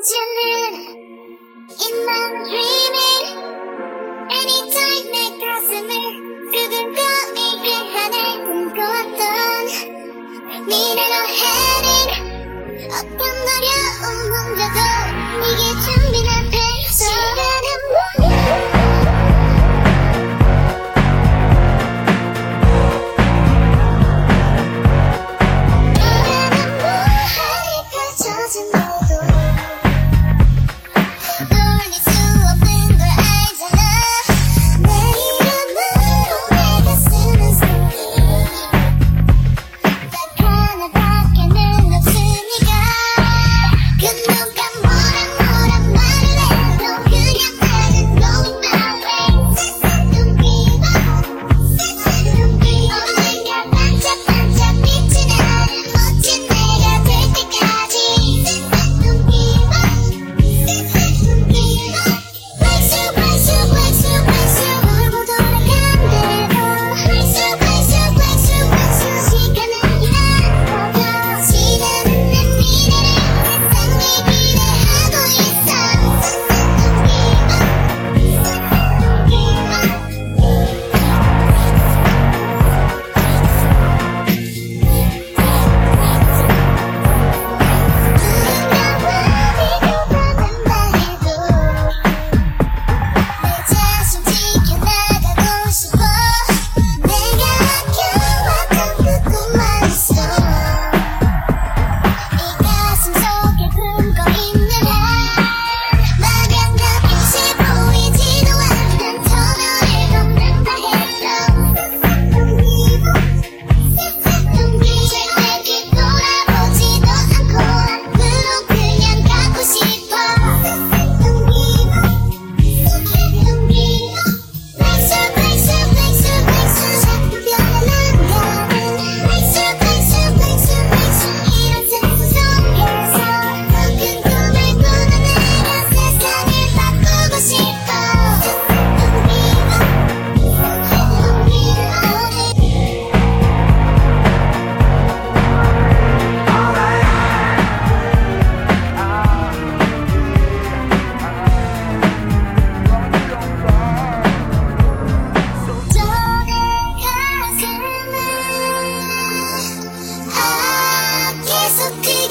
imagining, in my dreaming. Anytime 내 가슴을 두근거 있게 하는 꿈꿨던 미래로 heading. 어떤 어려운 문제도 이게 It's okay.